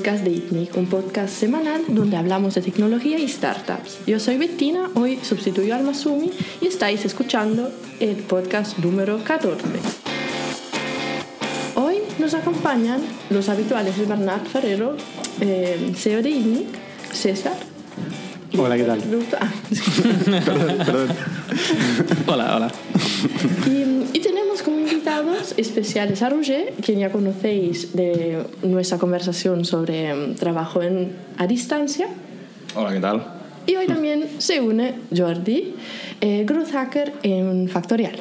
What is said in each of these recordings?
Podcast de ITNIC, un podcast semanal donde hablamos de tecnología y startups. Yo soy Bettina, hoy sustituyo al Masumi y estáis escuchando el podcast número 14. Hoy nos acompañan los habituales de Bernat Ferrero, eh, CEO de ITNIC, César. Hola, ¿qué tal? Ah, perdón, perdón. Hola, hola. Y, y tenemos como invitados especiales a Roger, quien ya conocéis de nuestra conversación sobre mm, trabajo en, a distancia. Hola, ¿qué tal? Y hoy también se une Jordi, eh, growth hacker en Factorial.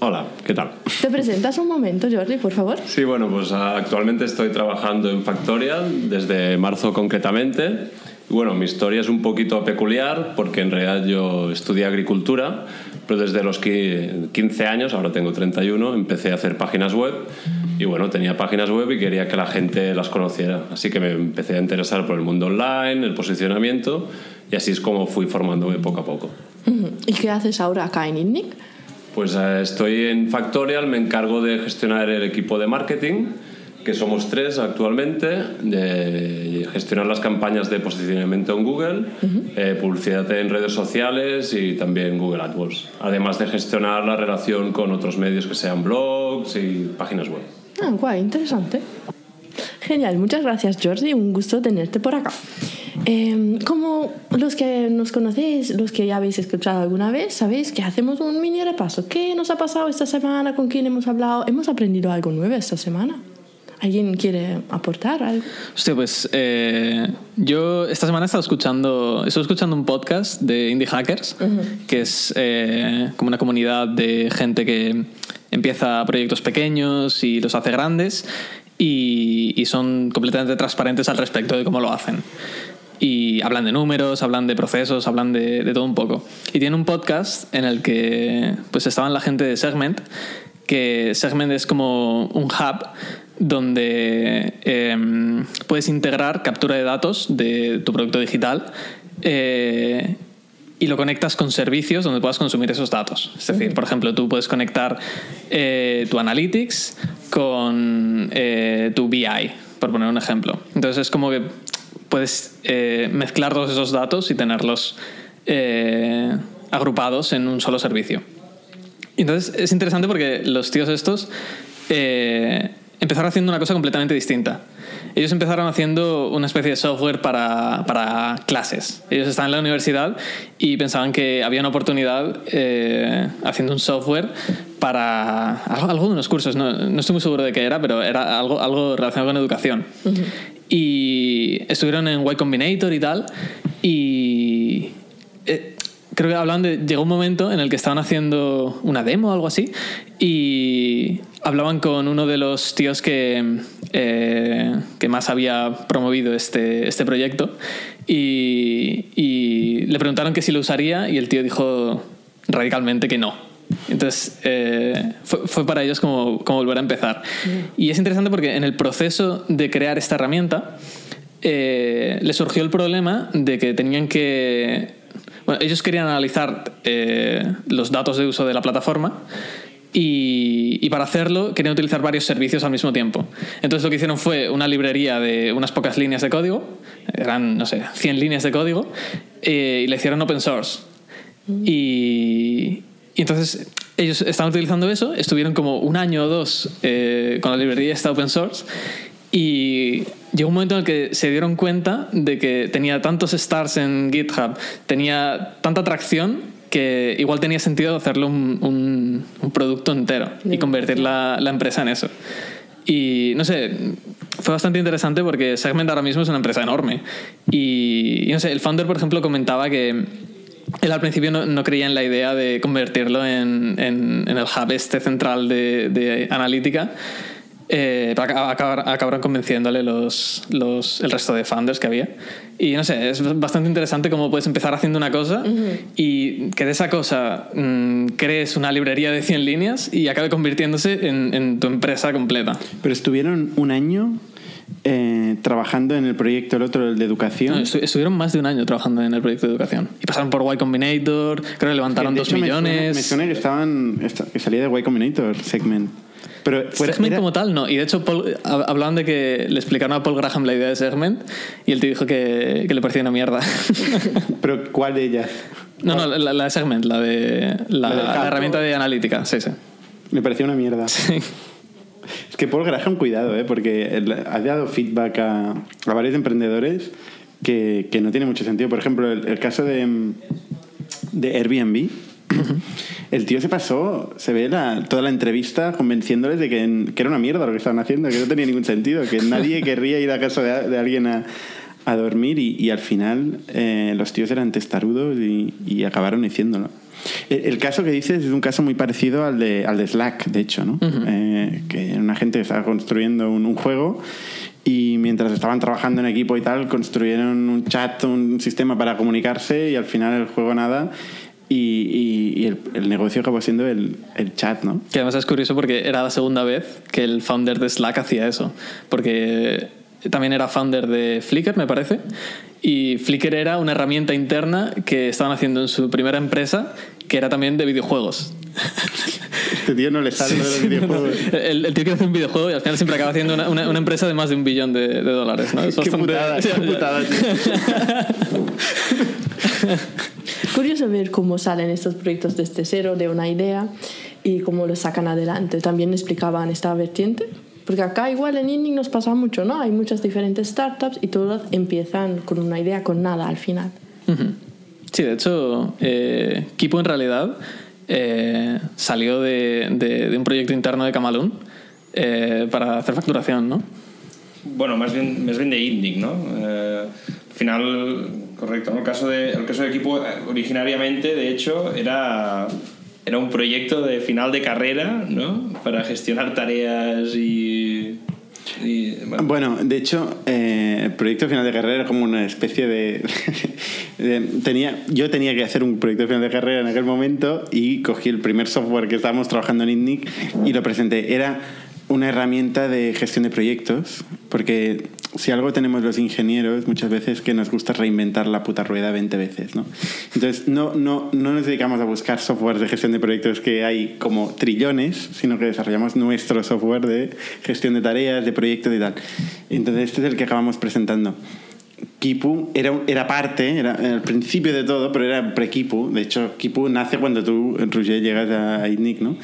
Hola, ¿qué tal? ¿Te presentas un momento, Jordi, por favor? Sí, bueno, pues actualmente estoy trabajando en Factorial desde marzo concretamente. Bueno, mi historia es un poquito peculiar porque en realidad yo estudié agricultura, pero desde los qui- 15 años, ahora tengo 31, empecé a hacer páginas web y bueno, tenía páginas web y quería que la gente las conociera. Así que me empecé a interesar por el mundo online, el posicionamiento y así es como fui formándome poco a poco. ¿Y qué haces ahora acá en INNIC? Pues eh, estoy en Factorial, me encargo de gestionar el equipo de marketing, que somos tres actualmente, de gestionar las campañas de posicionamiento en Google, eh, publicidad en redes sociales y también Google AdWords, además de gestionar la relación con otros medios que sean blogs y páginas web. Ah, guay, interesante. Genial, muchas gracias Jordi, un gusto tenerte por acá. Eh, como los que nos conocéis, los que ya habéis escuchado alguna vez, sabéis que hacemos un mini repaso. ¿Qué nos ha pasado esta semana? ¿Con quién hemos hablado? ¿Hemos aprendido algo nuevo esta semana? ¿Alguien quiere aportar algo? Hostia, pues eh, yo esta semana he estado escuchando, estoy escuchando un podcast de Indie Hackers, que es eh, como una comunidad de gente que empieza proyectos pequeños y los hace grandes y, y son completamente transparentes al respecto de cómo lo hacen. Y hablan de números, hablan de procesos, hablan de, de todo un poco. Y tiene un podcast en el que pues estaban la gente de Segment, que Segment es como un hub donde eh, puedes integrar captura de datos de tu producto digital eh, y lo conectas con servicios donde puedas consumir esos datos. Es decir, por ejemplo, tú puedes conectar eh, tu Analytics con eh, tu BI, por poner un ejemplo. Entonces es como que puedes mezclar todos esos datos y tenerlos agrupados en un solo servicio. Entonces es interesante porque los tíos estos empezaron haciendo una cosa completamente distinta. Ellos empezaron haciendo una especie de software para, para clases. Ellos estaban en la universidad y pensaban que había una oportunidad eh, haciendo un software para algo, de unos cursos. No, no estoy muy seguro de qué era, pero era algo, algo relacionado con educación. Y estuvieron en Y Combinator y tal. Y eh, creo que hablaban de. Llegó un momento en el que estaban haciendo una demo o algo así. Y hablaban con uno de los tíos que, eh, que más había promovido este, este proyecto. Y, y le preguntaron que si lo usaría. Y el tío dijo radicalmente que no. Entonces eh, fue, fue para ellos como, como volver a empezar. Y es interesante porque en el proceso de crear esta herramienta eh, le surgió el problema de que tenían que... Bueno, ellos querían analizar eh, los datos de uso de la plataforma y, y para hacerlo querían utilizar varios servicios al mismo tiempo. Entonces lo que hicieron fue una librería de unas pocas líneas de código, eran, no sé, 100 líneas de código, eh, y le hicieron open source. Y, y entonces ellos estaban utilizando eso, estuvieron como un año o dos eh, con la librería esta open source y llegó un momento en el que se dieron cuenta de que tenía tantos stars en GitHub, tenía tanta atracción que igual tenía sentido hacerlo un, un- un producto entero y convertir la, la empresa en eso. Y no sé, fue bastante interesante porque Segment ahora mismo es una empresa enorme. Y, y no sé, el founder, por ejemplo, comentaba que él al principio no, no creía en la idea de convertirlo en, en- en el hub este central de, de analítica. Eh, acabar- acabaron convenciéndole los, los, el resto de founders que había. Y no sé, es bastante interesante cómo puedes empezar haciendo una cosa y que de esa cosa mm, crees una librería de 100 líneas y acabe convirtiéndose en, en tu empresa completa. Pero estuvieron un año eh, trabajando en el proyecto, el otro, el de educación. No, estu- estuvieron más de un año trabajando en el proyecto de educación. Y pasaron por Y Combinator, creo que levantaron De dos hecho, me suena- millones. Me suena, que estaban esta- que salía de Y Combinator segment. Pero fuera- Segment era- como tal, no. Y de hecho, Paul- hab- hablaban de que le explicaron a Paul Graham la idea de Segment y él te dijo que, que le parecía una mierda. Pero ¿cuál de ellas? no, no, la, la de Segment, la de la, La la herramienta de analítica. Sí, sí. Me parecía una mierda. Es que Paul Graham, cuidado, ¿eh? porque ha dado feedback a, a varios emprendedores que, que no tiene mucho sentido. Por ejemplo, el, el caso de, de Airbnb. El tío se pasó, se ve la- toda la entrevista convenciéndoles de que, que era una mierda lo que estaban haciendo, que no tenía ningún sentido, que nadie querría ir a casa de, de alguien a, a dormir y, y al final eh, los tíos eran testarudos y, y acabaron haciéndolo. El, el caso que dices es un caso muy parecido al de, al de Slack, de hecho, ¿no? Eh, que una gente estaba construyendo un, un juego y mientras estaban trabajando en equipo y tal, construyeron un chat, un sistema para comunicarse y al final el juego nada y, y- y el, el negocio acabó siendo el, el chat, ¿no? Que además es curioso porque era la segunda vez que el founder de Slack hacía eso. Porque también era founder de Flickr, me parece. Y Flickr era una herramienta interna que estaban haciendo en su primera empresa, que era también de videojuegos. Este tío no le sale lo de los videojuegos. El, el tío quiere hacer un videojuego y al final siempre acaba haciendo una, una- una empresa de más de un billón de, de dólares. ¿no? Es Qué bastante- putada, Sí, qué putada, tío. Curioso ver cómo salen estos proyectos desde cero, de una idea, y cómo lo sacan adelante. También explicaban esta vertiente. Porque acá igual en Indie nos pasa mucho, ¿no? Hay muchas diferentes startups y todas empiezan con una idea, con nada al final. Sí, de hecho, eh, Kipo en realidad eh, salió de, de- de un proyecto interno de Camalún eh, para hacer facturación, ¿no? Bueno, más bien, más bien de Indic, ¿no? Eh, al final, correcto. El caso de, el caso de equipo, eh, originariamente, de hecho, era, era un proyecto de final de carrera, ¿no? Para gestionar tareas y... bueno, de hecho, eh, el proyecto final de carrera era como una especie de, de- tenía, yo tenía que hacer un proyecto final de carrera en aquel momento y cogí el primer software que estábamos trabajando en INNIC y lo presenté. Era una herramienta de gestión de proyectos, porque si algo tenemos los ingenieros muchas veces que nos gusta reinventar la puta rueda 20 veces, ¿no? Entonces no, no, no nos dedicamos a buscar software de gestión de proyectos que hay como trillones, sino que desarrollamos nuestro software de gestión de tareas, de proyectos y tal. Entonces este es el que acabamos presentando. Kipu era, era parte, era el principio de todo, pero era pre-Kipu. De hecho, Kipu nace cuando tú, Roger, llegas a a ITNIC, ¿no?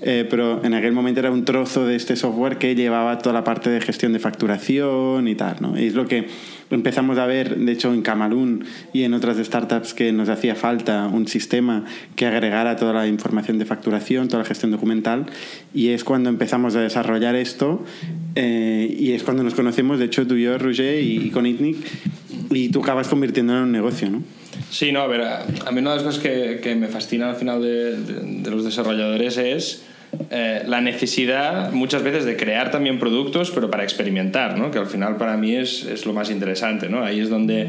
Eh, pero en aquel momento era un trozo de este software que llevaba toda la parte de gestión de facturación y tal, ¿no? Y es lo que empezamos a ver, de hecho, en Camalún y en otras startups que nos hacía falta un sistema que agregara toda la información de facturación, toda la gestión documental. Y es cuando empezamos a desarrollar esto eh, y es cuando nos conocemos, de hecho, tú y yo, Roger, y, y con ITNIC, y tú acabas convirtiéndolo en un negocio, ¿no? Sí, no, a ver, a, mí una de las cosas que, que me fascina al final de, de- de los desarrolladores es eh, la necesidad muchas veces de crear también productos, pero para experimentar, ¿no? Que al final para mí es, es lo más interesante, ¿no? Ahí es donde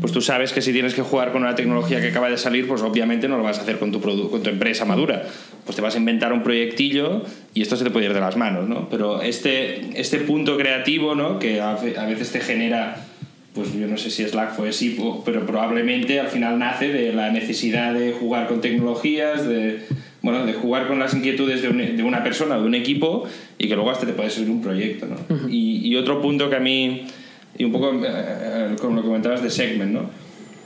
pues tú sabes que si tienes que jugar con una tecnología que acaba de salir, pues obviamente no lo vas a hacer con tu, con tu empresa madura. Pues te vas a inventar un proyectillo y esto se te puede ir de las manos, ¿no? Pero este, este punto creativo, ¿no? Que a a veces te genera pues yo no sé si Slack fue así, po- pero probablemente al final nace de la necesidad de jugar con tecnologías, de, bueno, de jugar con las inquietudes de, un- de una persona, de un equipo, y que luego hasta te puede servir un proyecto. ¿no? y, y otro punto que a mí, y un poco eh, como lo comentabas de Segment, ¿no?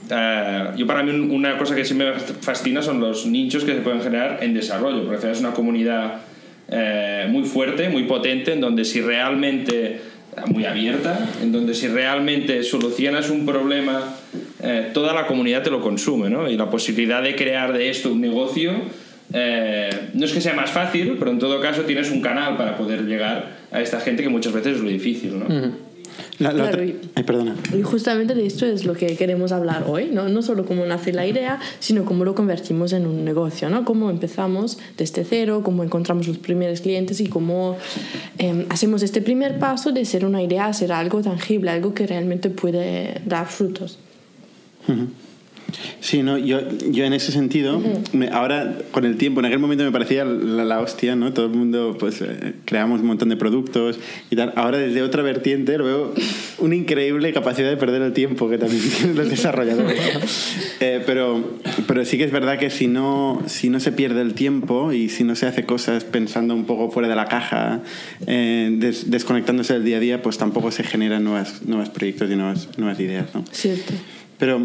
Eh, yo para mí un- una cosa que sí me fascina son los nichos que se pueden generar en desarrollo, porque es una comunidad eh, muy fuerte, muy potente, en donde si realmente muy abierta, en donde si realmente solucionas un problema, eh, toda la comunidad te lo consume, ¿no? Y la posibilidad de crear de esto un negocio eh, no es que sea más fácil, pero en todo caso tienes un canal para poder llegar a esta gente que muchas veces es lo difícil, ¿no? La- la Claro, otra- y- Ay, perdona. Y justamente de esto es lo que queremos hablar hoy, ¿no? No solo cómo nace la idea, sino cómo lo convertimos en un negocio, ¿no? Cómo empezamos desde cero, cómo encontramos los primeros clientes y cómo eh, hacemos este primer paso de ser una idea a ser algo tangible, algo que realmente puede dar frutos. Sí, no, yo, yo en ese sentido, me- ahora con el tiempo, en aquel momento me parecía la, la hostia, ¿no? Todo el mundo, pues, eh, creamos un montón de productos y tal. Ahora desde otra vertiente lo veo una increíble capacidad de perder el tiempo que también tienen los desarrolladores. Eh, pero, pero sí que es verdad que si no, si no se pierde el tiempo y si no se hace cosas pensando un poco fuera de la caja, eh, des- desconectándose del día a día, pues tampoco se generan nuevas, nuevos proyectos y nuevas, nuevas ideas. ¿no? Cierto. Pero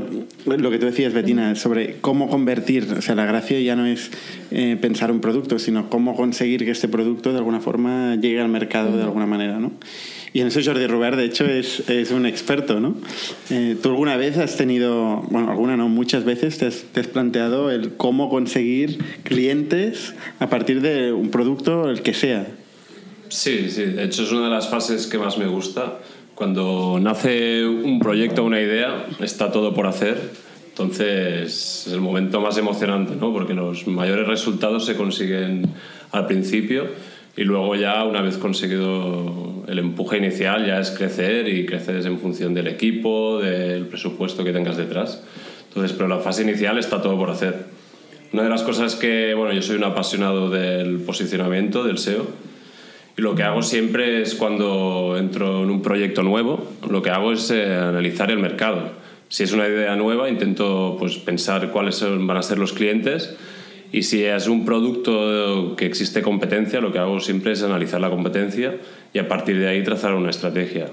lo que tú decías, Betina, sobre cómo convertir, o sea, la gracia ya no es eh, pensar un producto, sino cómo conseguir que este producto de alguna forma llegue al mercado de alguna manera, ¿no? Y en eso Jordi Robert, de hecho, es, es un experto, ¿no? Eh, ¿Tú alguna vez has tenido, bueno, alguna no, muchas veces te has, te has planteado el cómo conseguir clientes a partir de un producto, el que sea? Sí, sí, de hecho es una de las fases que más me gusta. Cuando nace un proyecto una idea, está todo por hacer. Entonces es el momento más emocionante, ¿no? Porque los mayores resultados se consiguen al principio y luego ya una vez conseguido el empuje inicial ya es crecer y creces en función del equipo, del presupuesto que tengas detrás. Entonces, pero la fase inicial está todo por hacer. Una de las cosas que, bueno, yo soy un apasionado del posicionamiento, del SEO, lo que hago siempre es cuando entro en un proyecto nuevo, lo que hago es eh, analizar el mercado. Si es una idea nueva, intento pues, pensar cuáles van a ser los clientes y si es un producto que existe competencia, lo que hago siempre es analizar la competencia y a partir de ahí trazar una estrategia.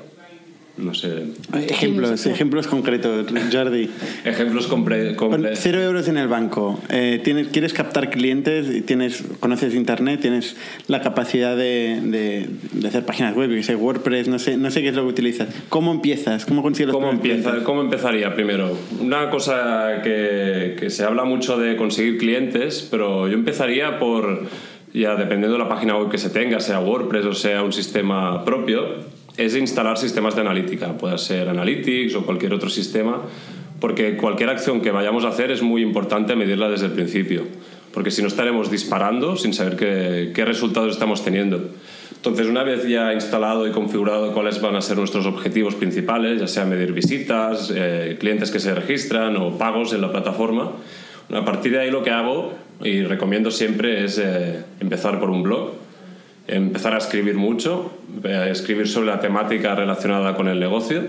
No sé. Ejemplos, ejemplos concretos, Jordi. Ejemplos compre- Pon comple- cero euros en el banco. Eh, tienes, quieres captar clientes, tienes, conoces internet, tienes la capacidad de, de- de hacer páginas web, que sé, WordPress, no sé, no sé qué es lo que utilizas. ¿Cómo empiezas? ¿Cómo consigues los ¿Cómo, empieza, clientes? ¿Cómo empezaría primero? Una cosa que, que se habla mucho de conseguir clientes, pero yo empezaría por, ya dependiendo de la página web que se tenga, sea WordPress o sea un sistema propio, es instalar sistemas de analítica, puede ser Analytics o cualquier otro sistema, porque cualquier acción que vayamos a hacer es muy importante medirla desde el principio, porque si no estaremos disparando sin saber qué, qué resultados estamos teniendo. Entonces, una vez ya instalado y configurado cuáles van a ser nuestros objetivos principales, ya sea medir visitas, eh, clientes que se registran o pagos en la plataforma, a partir de ahí lo que hago y recomiendo siempre es eh, empezar por un blog, empezar a escribir mucho, eh, escribir sobre la temática relacionada con el negocio,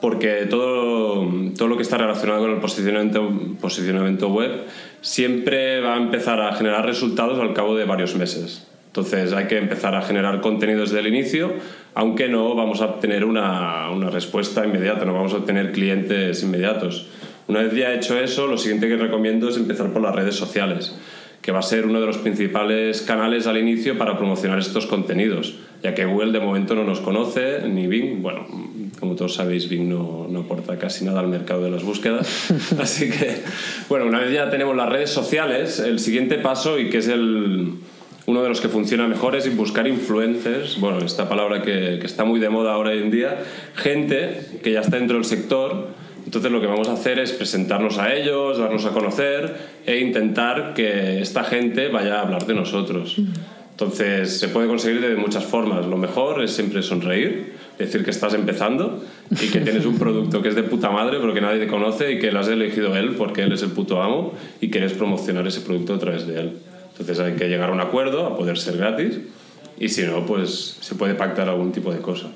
porque todo, todo lo que está relacionado con el posicionamiento, posicionamiento web siempre va a empezar a generar resultados al cabo de varios meses. Entonces hay que empezar a generar contenido desde el inicio, aunque no vamos a obtener una, una respuesta inmediata, no vamos a obtener clientes inmediatos. Una vez ya hecho eso, lo siguiente que recomiendo es empezar por las redes sociales, que va a ser uno de los principales canales al inicio para promocionar estos contenidos, ya que Google de momento no nos conoce, ni Bing, bueno, como todos sabéis, Bing no, no aporta casi nada al mercado de las búsquedas. Así que, bueno, una vez ya tenemos las redes sociales, el siguiente paso, y que es el, uno de los que funciona mejor, es buscar influencers, bueno, esta palabra que, que está muy de moda ahora en día, gente que ya está dentro del sector. Entonces lo que vamos a hacer es presentarnos a ellos, darnos a conocer e intentar que esta gente vaya a hablar de nosotros. Entonces se puede conseguir de muchas formas. Lo mejor es siempre sonreír, decir que estás empezando y que tienes un producto que es de puta madre pero que nadie te conoce y que lo has elegido él porque él es el puto amo y quieres promocionar ese producto a través de él. Entonces hay que llegar a un acuerdo, a poder ser gratis y si no, pues se puede pactar algún tipo de cosa.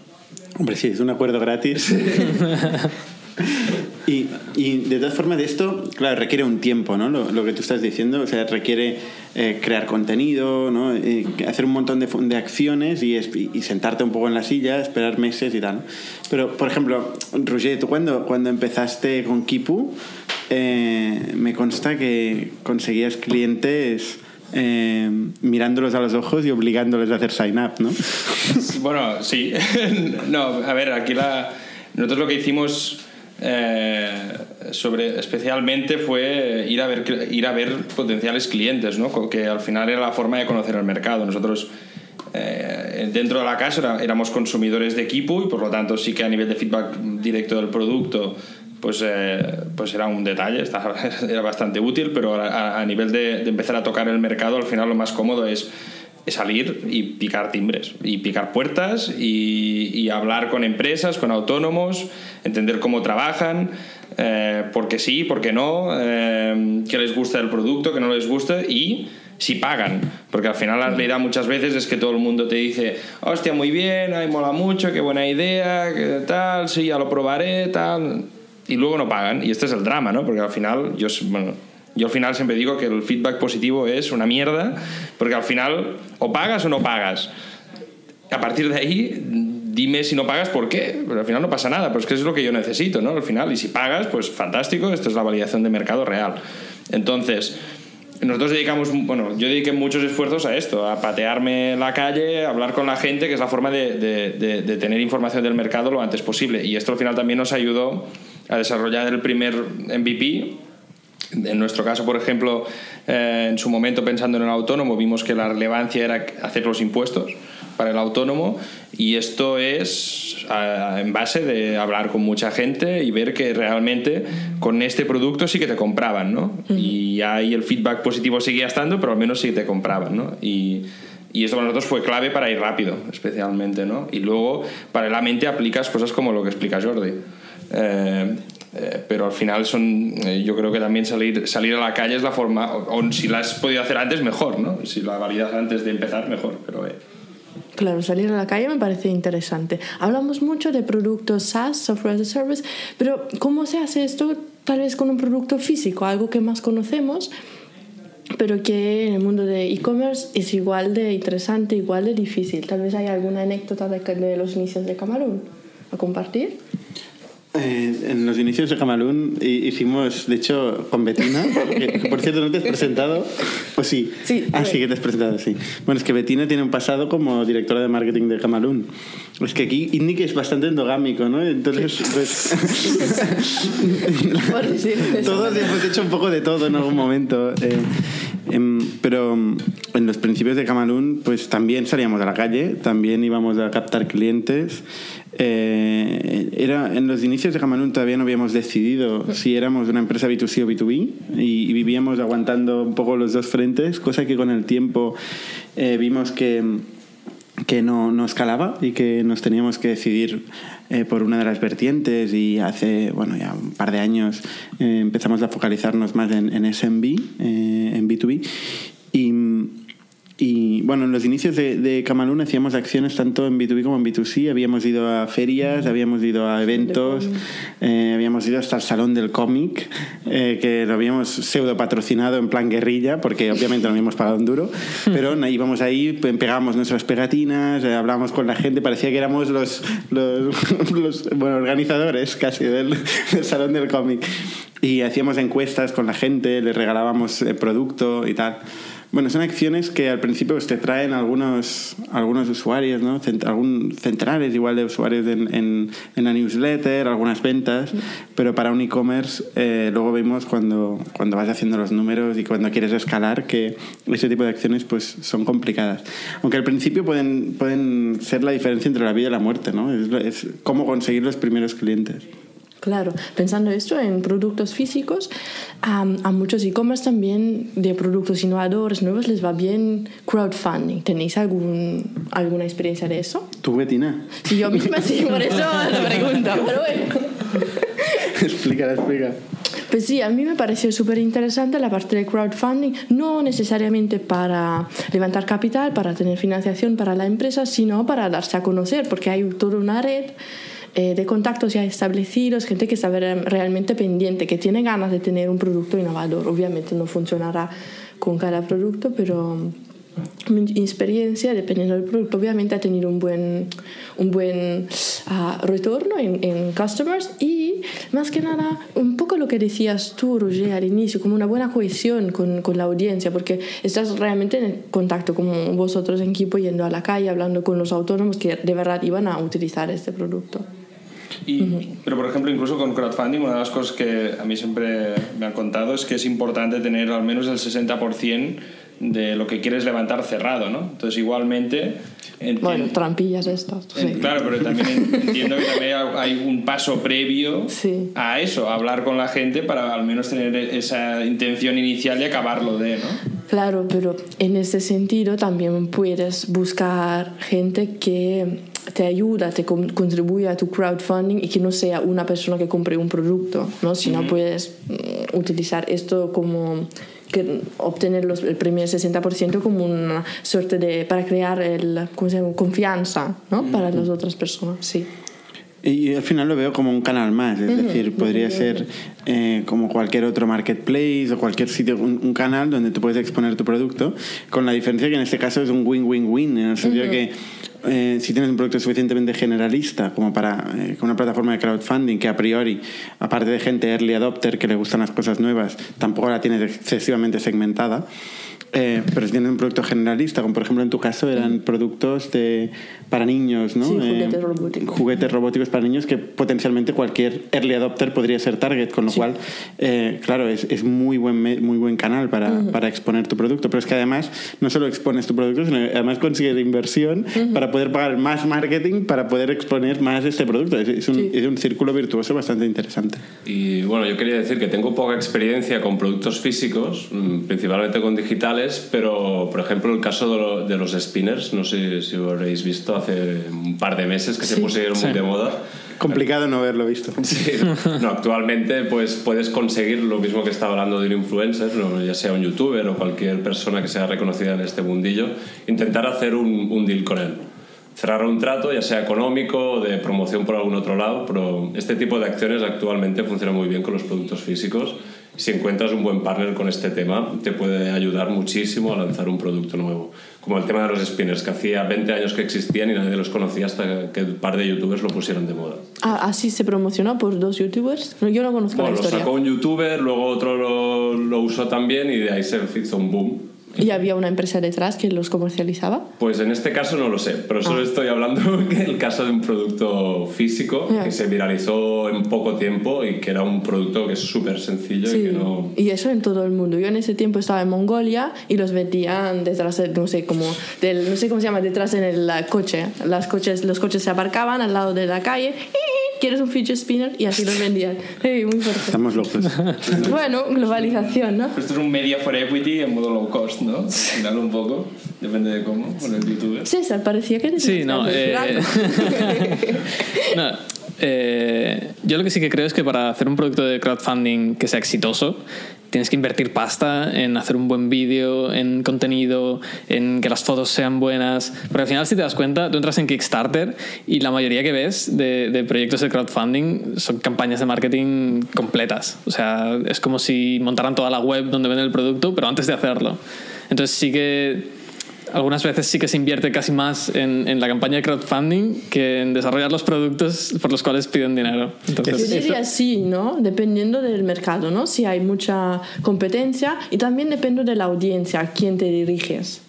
Hombre, sí, es un acuerdo gratis. y, y de todas formas, de esto, claro, requiere un tiempo, ¿no? Lo, lo que tú estás diciendo, o sea, requiere eh, crear contenido, ¿no? Eh, hacer un montón de, de acciones y, y sentarte un poco en la silla, esperar meses y tal. ¿no? Pero, por ejemplo, Roger, tú cuando, cuando empezaste con Kipu, eh, me consta que conseguías clientes eh, mirándolos a los ojos y obligándoles a hacer sign up, ¿no? Bueno, sí. no, a ver, aquí la, nosotros lo que hicimos eh, sobre, especialmente fue ir a, ver, ir a ver potenciales clientes, ¿no? Que al final era la forma de conocer el mercado. Nosotros eh, dentro de la casa éramos consumidores de equipo y por lo tanto sí que a nivel de feedback directo del producto pues, eh, pues era un detalle, era bastante útil, pero a, nivel de, empezar a tocar el mercado al final lo más cómodo es salir y picar timbres y picar puertas y hablar con empresas, con autónomos, entender cómo trabajan, eh, por qué sí, por qué no, eh, qué les gusta del producto, qué no les gusta y si pagan. Porque al final la realidad muchas veces es que todo el mundo te dice, hostia, muy bien, ay, mola mucho, qué buena idea, qué tal, sí, ya lo probaré, tal. Y luego no pagan. Y este es el drama, ¿no? Porque al final, yo, bueno, yo al final siempre digo que el feedback positivo es una mierda, porque al final o pagas o no pagas. A partir de ahí, dime si no pagas por qué, pero al final no pasa nada, pero es que es lo que yo necesito, ¿no? Al final, y si pagas, pues fantástico, esto es la validación de mercado real. Entonces, nosotros dedicamos, bueno, yo dediqué muchos esfuerzos a esto, a patearme la calle, a hablar con la gente, que es la forma de, tener información del mercado lo antes posible. Y esto al final también nos ayudó a desarrollar el primer MVP. En nuestro caso, por ejemplo, eh, en su momento pensando en el autónomo, vimos que la relevancia era hacer los impuestos para el autónomo y esto es en base de hablar con mucha gente y ver que realmente con este producto sí que te compraban, ¿no? Y ahí el feedback positivo seguía estando, pero al menos sí te compraban, ¿no? Y, y esto para nosotros fue clave para ir rápido, especialmente, ¿no? Y luego, paralelamente, aplicas cosas como lo que explica Jordi. Eh, eh, pero al final son eh, yo creo que también salir, salir a la calle es la forma o, si la has podido hacer antes mejor ¿no? si la validas antes de empezar mejor pero Claro, salir a la calle me parece interesante. Hablamos mucho de productos SaaS, Software as a Service, pero ¿cómo se hace esto tal vez con un producto físico, algo que más conocemos, pero que en el mundo de e-commerce es igual de interesante, igual de difícil? Tal vez hay alguna anécdota de, de los inicios de Camarón a compartir. Eh, en los inicios de Camalún hicimos, de hecho, con Betina, que, por cierto no te has presentado, pues sí. Sí. Ah, sí que te has presentado, sí. Bueno, es que Betina tiene un pasado como directora de marketing de Camalún. Es que aquí Nick es bastante endogámico, ¿no? Entonces, pues... Todos hemos hecho un poco de todo en algún momento. Eh, em, pero en los principios de Camalún, pues también salíamos a la calle, también íbamos a captar clientes. Eh, era, en los inicios de Camalún todavía no habíamos decidido si éramos una empresa B2C o B2B y, vivíamos aguantando un poco los dos frentes, cosa que con el tiempo eh, vimos que, que no, no, escalaba y que nos teníamos que decidir eh, por una de las vertientes. Y hace, bueno, ya un par de años empezamos a focalizarnos más en, en SMB, en B2B y y bueno, en los inicios de, de Camalún hacíamos acciones tanto en B2B como en B2C. Habíamos ido a ferias, habíamos ido a eventos, eh, habíamos ido hasta el Salón del Cómic, eh, que lo habíamos pseudo patrocinado en plan guerrilla, porque obviamente no habíamos pagado un duro. Pero íbamos ahí, pegábamos nuestras pegatinas, eh, hablábamos con la gente, parecía que éramos los, los, los bueno, organizadores casi del, del Salón del Cómic. Y hacíamos encuestas con la gente, les regalábamos producto y tal. Bueno, son acciones que al principio pues, te traen algunos, algunos usuarios, ¿no? Cent algún, centenares igual de usuarios en, en, en, la newsletter, algunas ventas, pero para un e-commerce eh, luego vemos cuando, cuando vas haciendo los números y cuando quieres escalar que ese tipo de acciones pues, son complicadas. Aunque al principio pueden, pueden ser la diferencia entre la vida y la muerte, ¿no? Es, es cómo conseguir los primeros clientes. Claro, pensando esto en productos físicos, a, a muchos e-commerce también de productos innovadores nuevos les va bien crowdfunding. ¿Tenéis algún, alguna experiencia de eso? ¿Tú, Betina? Sí, yo misma sí, por eso la pregunta, pero bueno. explícala, explica. Pues sí, a mí me pareció súper interesante la parte de crowdfunding, no necesariamente para levantar capital, para tener financiación para la empresa, sino para darse a conocer, porque hay toda una red eh, de contactos ya establecidos, gente que está realmente pendiente, que tiene ganas de tener un producto innovador. Obviamente no funcionará con cada producto, pero mi experiencia, dependiendo del producto, obviamente ha tenido un buen, un buen uh, retorno en, en, customers y más que nada un poco lo que decías tú, Roger, al inicio, como una buena cohesión con, con la audiencia, porque estás realmente en contacto con vosotros en equipo, yendo a la calle, hablando con los autónomos que de verdad iban a utilizar este producto. Y, Pero, por ejemplo, incluso con crowdfunding, una de las cosas que a mí siempre me han contado es que es importante tener al menos el 60% de lo que quieres levantar cerrado, ¿no? Entonces, igualmente... Bueno, trampillas estas. Sí. Claro, pero también entiendo que también hay un paso previo sí. a eso, a hablar con la gente para al menos tener esa intención inicial y acabarlo de, ¿no? Claro, pero en ese sentido también puedes buscar gente que te ayuda, te contribuye a tu crowdfunding y que no sea una persona que compre un producto, ¿no? sino puedes mm, utilizar esto como que obtener los, el primer 60% como una suerte de para crear el ¿cómo se llama? confianza ¿no? para las otras personas sí Y al final lo veo como un canal más, es decir, podría ser eh, como cualquier otro marketplace o cualquier sitio, un, un canal donde tú puedes exponer tu producto, con la diferencia que en este caso es un win-win-win, en el sentido de que eh, si tienes un producto suficientemente generalista como para eh, una plataforma de crowdfunding que a priori, aparte de gente early adopter que le gustan las cosas nuevas, tampoco la tienes excesivamente segmentada. Eh, pero si tienes un producto generalista, como por ejemplo en tu caso eran productos de, para niños, ¿no? Sí, Eh, juguetes robóticos. juguetes robóticos para niños que potencialmente cualquier early adopter podría ser target, con lo cual, eh, claro, es, es muy, buen, muy buen canal para, para exponer tu producto. Pero es que además no solo expones tu producto, sino que además consigues inversión para poder pagar más marketing para poder exponer más este producto. Es, es un, Sí. es un círculo virtuoso bastante interesante. Y bueno, yo quería decir que tengo poca experiencia con productos físicos, mm, principalmente con digitales, pero por ejemplo el caso de, lo- de los spinners, no sé si lo habréis visto hace un par de meses que se Sí. pusieron muy Sí. de moda. Complicado no haberlo visto. Sí, no, actualmente pues puedes conseguir lo mismo que estaba hablando de un influencer, ¿no? ya sea un youtuber o cualquier persona que sea reconocida en este mundillo, intentar hacer un, un deal con él. Cerrar un trato, ya sea económico o de promoción por algún otro lado, pero este tipo de acciones actualmente funcionan muy bien con los productos físicos. Si encuentras un buen partner con este tema, te puede ayudar muchísimo a lanzar un producto nuevo. Como el tema de los spinners, que hacía 20 años que existían y nadie los conocía hasta que un par de youtubers lo pusieron de moda. Ah, así se promocionó por dos youtubers No, yo no conozco Bueno, la lo historia sacó un youtuber, luego otro lo, lo usó también y de ahí se hizo un boom. Y había una empresa detrás que los comercializaba Pues en este caso no lo sé, pero solo Ah. estoy hablando del caso de un producto físico Ya. que se viralizó en poco tiempo y que era un producto que es súper sencillo y Sí, que no... y eso en todo el mundo. Yo en ese tiempo estaba en Mongolia y los vendían detrás, de- no sé cómo, del, no sé cómo se llama, detrás en el coche. Las coches, los coches se aparcaban al lado de la calle. ¿Quieres un fidget spinner? Y así los vendían. Sí, muy fuerte. Estamos locos. Bueno, globalización, ¿no? Pero esto es un media for equity en modo low cost, ¿no? Al un poco, depende de cómo, con el youtuber. César, parecía que eres Sí, no, eh. No, eh, yo lo que sí que creo es que para hacer un producto de crowdfunding que sea exitoso, tienes que invertir pasta en hacer un buen vídeo, en contenido, en que las fotos sean buenas. Porque al final, si te das cuenta, tú entras en Kickstarter y la mayoría que ves de, de proyectos de crowdfunding son campañas de marketing completas. O sea, es como si montaran toda la web donde venden el producto, pero antes de hacerlo. Entonces sí que algunas veces sí que se invierte casi más en, en la campaña de crowdfunding que en desarrollar los productos por los cuales piden dinero. Yo Entonces, diría sí, ¿no? Dependiendo del mercado, ¿no? Si hay mucha competencia y también depende de la audiencia, a quién te diriges.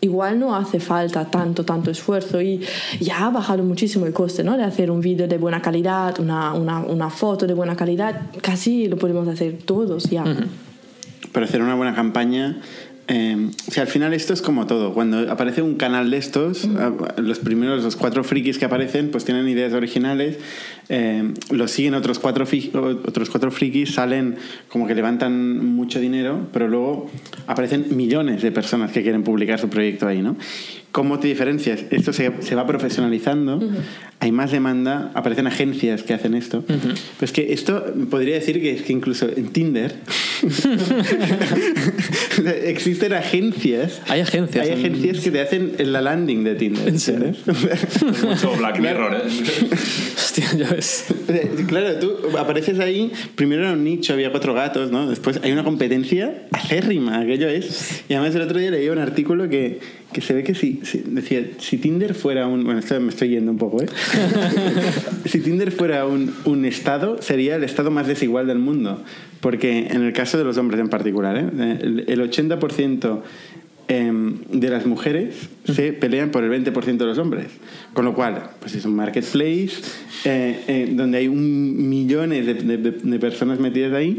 Igual no hace falta tanto, tanto esfuerzo y ya ha bajado muchísimo el coste, ¿no? De hacer un vídeo de buena calidad, una, una, una foto de buena calidad, casi lo podemos hacer todos ya. Para hacer una buena campaña, eh, sea, al final esto es como todo. Cuando aparece un canal de estos, a- los primeros, los cuatro frikis que aparecen, pues tienen ideas originales, eh, los siguen otros cuatro, otros cuatro frikis, salen como que levantan mucho dinero, pero luego aparecen millones de personas que quieren publicar su proyecto ahí, ¿no? ¿Cómo te diferencias? Esto se, se va profesionalizando, hay más demanda, aparecen agencias que hacen esto. Pues que esto podría decir que es que incluso en Tinder existen agencias. Hay agencias Hay en- agencias que te hacen la landing de Tinder. ¿En serio? ¿sabes? Mucho Black Mirror, ¿eh? hostia, ya ves. Claro, tú apareces ahí, primero era un nicho, había cuatro gatos, ¿no? Después hay una competencia acérrima, aquello es. Y además el otro día leí un artículo que, que se ve que si, si- decía, si Tinder fuera un... Bueno, esto me estoy yendo un poco, ¿eh? si Tinder fuera un, un estado, sería el estado más desigual del mundo. Porque en el caso de los hombres en particular, ¿eh? el, el 80% em, de las mujeres se pelean por el 20% de los hombres. Con lo cual, pues es un marketplace eh, eh, donde hay un millones de, de- de personas metidas ahí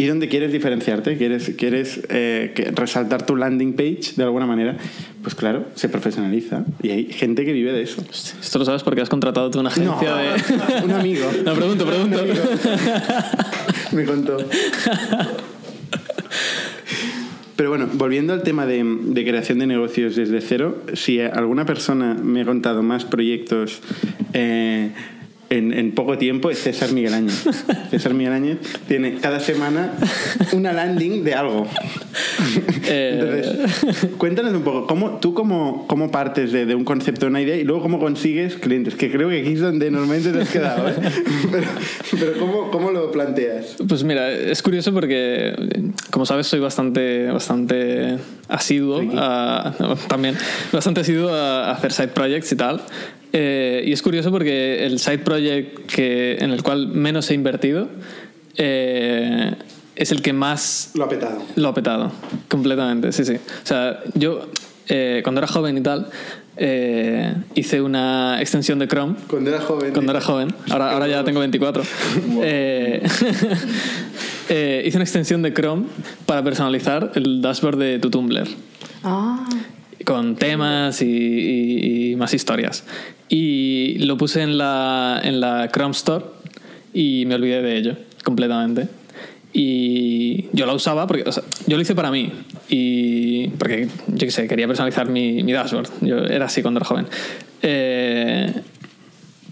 y donde quieres diferenciarte, quieres, quieres eh, que- resaltar tu landing page de alguna manera, pues claro, se profesionaliza y hay gente que vive de eso. Esto lo sabes porque has contratado tú una agencia No, de... un amigo. No, pregunto, pregunto. Me contó. Pero bueno, volviendo al tema de, de creación de negocios desde cero, si alguna persona me ha contado más proyectos eh, en, en poco tiempo es César Miguel Áñez. César Miguel Áñez tiene cada semana una landing de algo. Eh, Entonces, cuéntanos un poco, ¿cómo, ¿tú cómo, cómo partes de, de un concepto, una idea y luego cómo consigues clientes? Que creo que aquí es donde normalmente te has quedado, ¿eh? Pero, pero ¿cómo, ¿cómo lo planteas? Pues mira, es curioso porque, como sabes, soy bastante, bastante asiduo a, también bastante asiduo a hacer side projects y tal. Eh, y es curioso porque el side project que, en el cual menos he invertido eh, es el que más Lo ha petado. lo ha petado, completamente, sí, sí. O sea, yo eh, cuando era joven y tal, eh, hice una extensión de Chrome Cuando era joven. cuando era joven. Ahora, ahora ya tengo 24. Eh, eh, hice una extensión de Chrome para personalizar el dashboard de tu Tumblr. Ah, Con temas y, y- y más historias. Y lo puse en la, en la Chrome Store y me olvidé de ello completamente. Y yo lo usaba porque, o sea, yo lo hice para mí. Y porque, yo qué sé, quería personalizar mi, mi dashboard. Yo era así cuando era joven. Eh,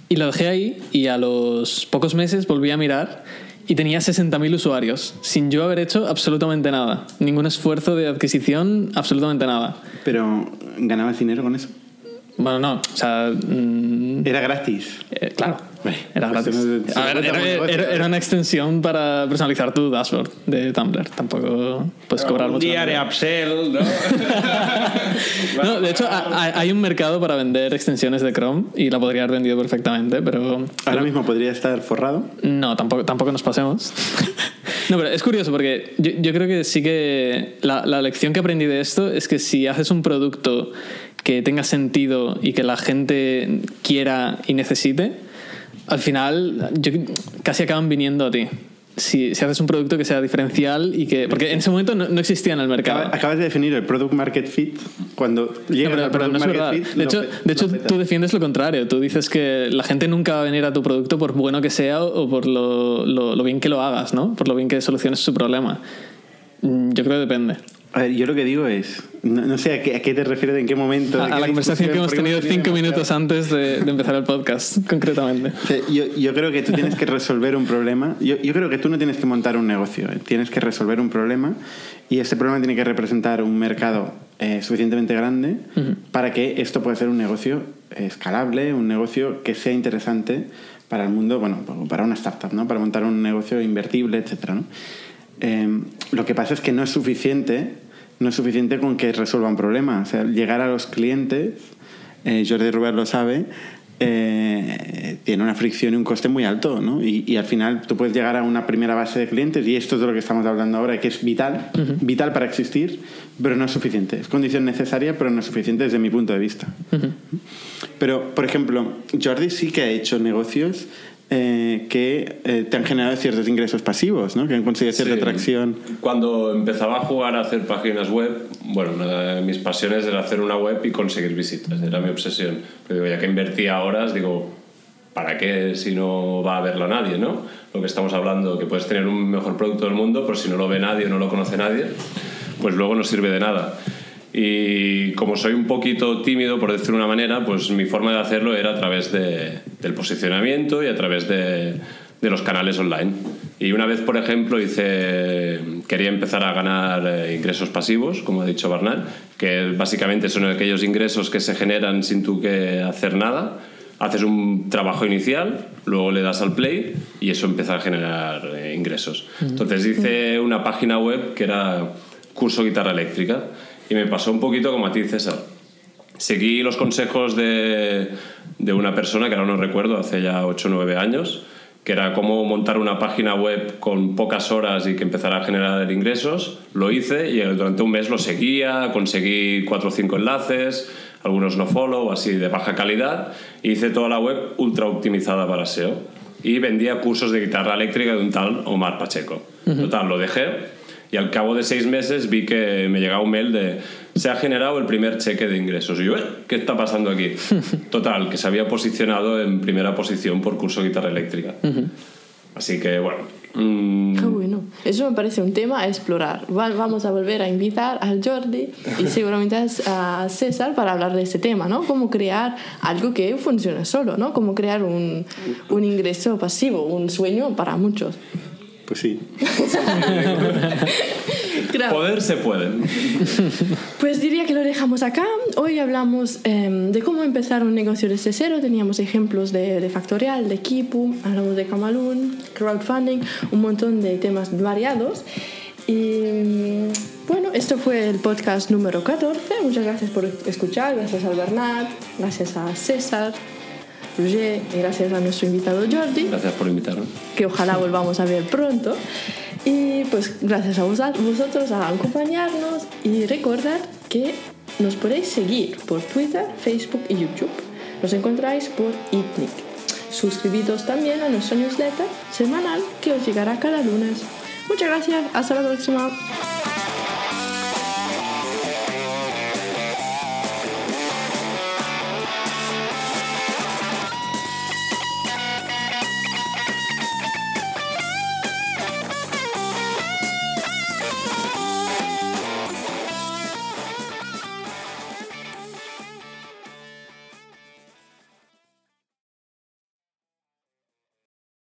y lo dejé ahí y a los pocos meses volví a mirar y tenía 60.000 usuarios, sin yo haber hecho absolutamente nada. Ningún esfuerzo de adquisición, absolutamente nada. Pero, ¿ganabas dinero con eso? Bueno, no, o sea, mm, Era gratis. Eh, claro, era pues gratis. A ver, era, era- ¿eh? era una extensión para personalizar tu dashboard de Tumblr. Tampoco puedes cobrar un mucho. día haré upsell, ¿no? No, de hecho, ha- ha- hay un mercado para vender extensiones de Chrome y la podría haber vendido perfectamente, pero Ahora mismo podría estar forrado. No, tampoco, tampoco nos pasemos. No, pero es curioso porque yo, yo creo que sí que la, la lección que aprendí de esto es que si haces un producto que tenga sentido y que la gente quiera y necesite, al final yo- casi acaban viniendo a ti. Si, si haces un producto que sea diferencial y que... Porque en ese momento no, no existía en el mercado. Acaba- Acabas de definir el product market fit. Cuando No, llegas pero, al pero product no es market fit, De hecho, de hecho tú defiendes lo contrario. Tú dices que la gente nunca va a venir a tu producto por bueno que sea o por lo, lo- lo bien que lo hagas, ¿no? Por lo bien que soluciones su problema. Yo creo que depende. A ver, yo lo que digo es, no, no sé a qué, a qué te refieres, en qué momento. A, de a qué la conversación que hemos tenido cinco minutos antes de, de empezar el podcast, concretamente. O sea, yo, yo creo que tú tienes que resolver un problema. Yo, yo creo que tú no tienes que montar un negocio, eh, tienes que resolver un problema y este problema tiene que representar un mercado eh, suficientemente grande para que esto pueda ser un negocio escalable, un negocio que sea interesante para el mundo, bueno, para una startup, ¿no? Para montar un negocio invertible, etcétera, ¿no? Eh, lo que pasa es que no es suficiente, no es suficiente con que resuelva un problema. O sea, llegar a los clientes, eh, Jordi Robert lo sabe, eh, tiene una fricción y un coste muy alto, ¿no? Y, y al final tú puedes llegar a una primera base de clientes y esto es de lo que estamos hablando ahora, que es vital, vital para existir, pero no es suficiente. Es condición necesaria, pero no es suficiente desde mi punto de vista. Pero, por ejemplo, Jordi sí que ha hecho negocios eh, que eh, te han generado ciertos ingresos pasivos, ¿no? Que han conseguido cierta Sí. atracción. Cuando empezaba a jugar a hacer páginas web, bueno, una de mis pasiones era hacer una web y conseguir visitas, era mi obsesión. Pero digo, ya que invertía horas, digo, ¿para qué si no va a verla nadie, no? Lo que estamos hablando, que puedes tener un mejor producto del mundo, pero si no lo ve nadie o no lo conoce nadie, pues luego no sirve de nada. Y como soy un poquito tímido, por decirlo de una manera, pues mi forma de hacerlo era a través de- del posicionamiento y a través de, de los canales online. Y una vez, por ejemplo, hice, quería empezar a ganar eh, ingresos pasivos, como ha dicho Bernal, que básicamente son aquellos ingresos que se generan sin tú que hacer nada. Haces un trabajo inicial, luego le das al play y eso empieza a generar eh, ingresos. Entonces hice una página web que era curso guitarra eléctrica y me pasó un poquito como a ti, César. Seguí los consejos de, de una persona que ahora no recuerdo, hace ya 8 o 9 años, que era cómo montar una página web con pocas horas y que empezara a generar ingresos. Lo hice y durante un mes lo seguía, conseguí 4 o 5 enlaces, algunos no follow, así de baja calidad, hice toda la web ultra optimizada para SEO. Y vendía cursos de guitarra eléctrica de un tal Omar Pacheco. Total, lo dejé y al cabo de seis meses vi que me llegaba un mail de se ha generado el primer cheque de ingresos. Y yo, "Eh, ¿qué está pasando aquí? Total, que se había posicionado en primera posición por curso de guitarra eléctrica. Así que bueno. mm, Qué bueno. Eso me parece un tema a explorar. Va- Vamos a volver a invitar al Jordi y seguramente a a César para hablar de este tema, ¿no? Cómo crear algo que funcione solo, ¿no? Cómo crear un, un ingreso pasivo, un sueño para muchos. Pues sí. Claro. Poder se puede. Pues diría que lo dejamos acá. Hoy hablamos em, de cómo empezar un negocio desde cero. Teníamos ejemplos de, de Factorial, de Kipu, hablamos de Camalún, crowdfunding, un montón de temas variados. Y bueno, esto fue el podcast número 14. Muchas gracias por escuchar. Gracias al Bernat, gracias a César, Roger gracias a nuestro invitado Jordi Gracias por invitarme. que ojalá volvamos a ver pronto. Y pues gracias a vos- vosotros a acompañarnos y recordad que nos podéis seguir por Twitter, Facebook y YouTube. Nos encontráis por ITNIC. Suscribidos también a nuestro newsletter semanal que os llegará cada lunes. Muchas gracias, hasta la próxima.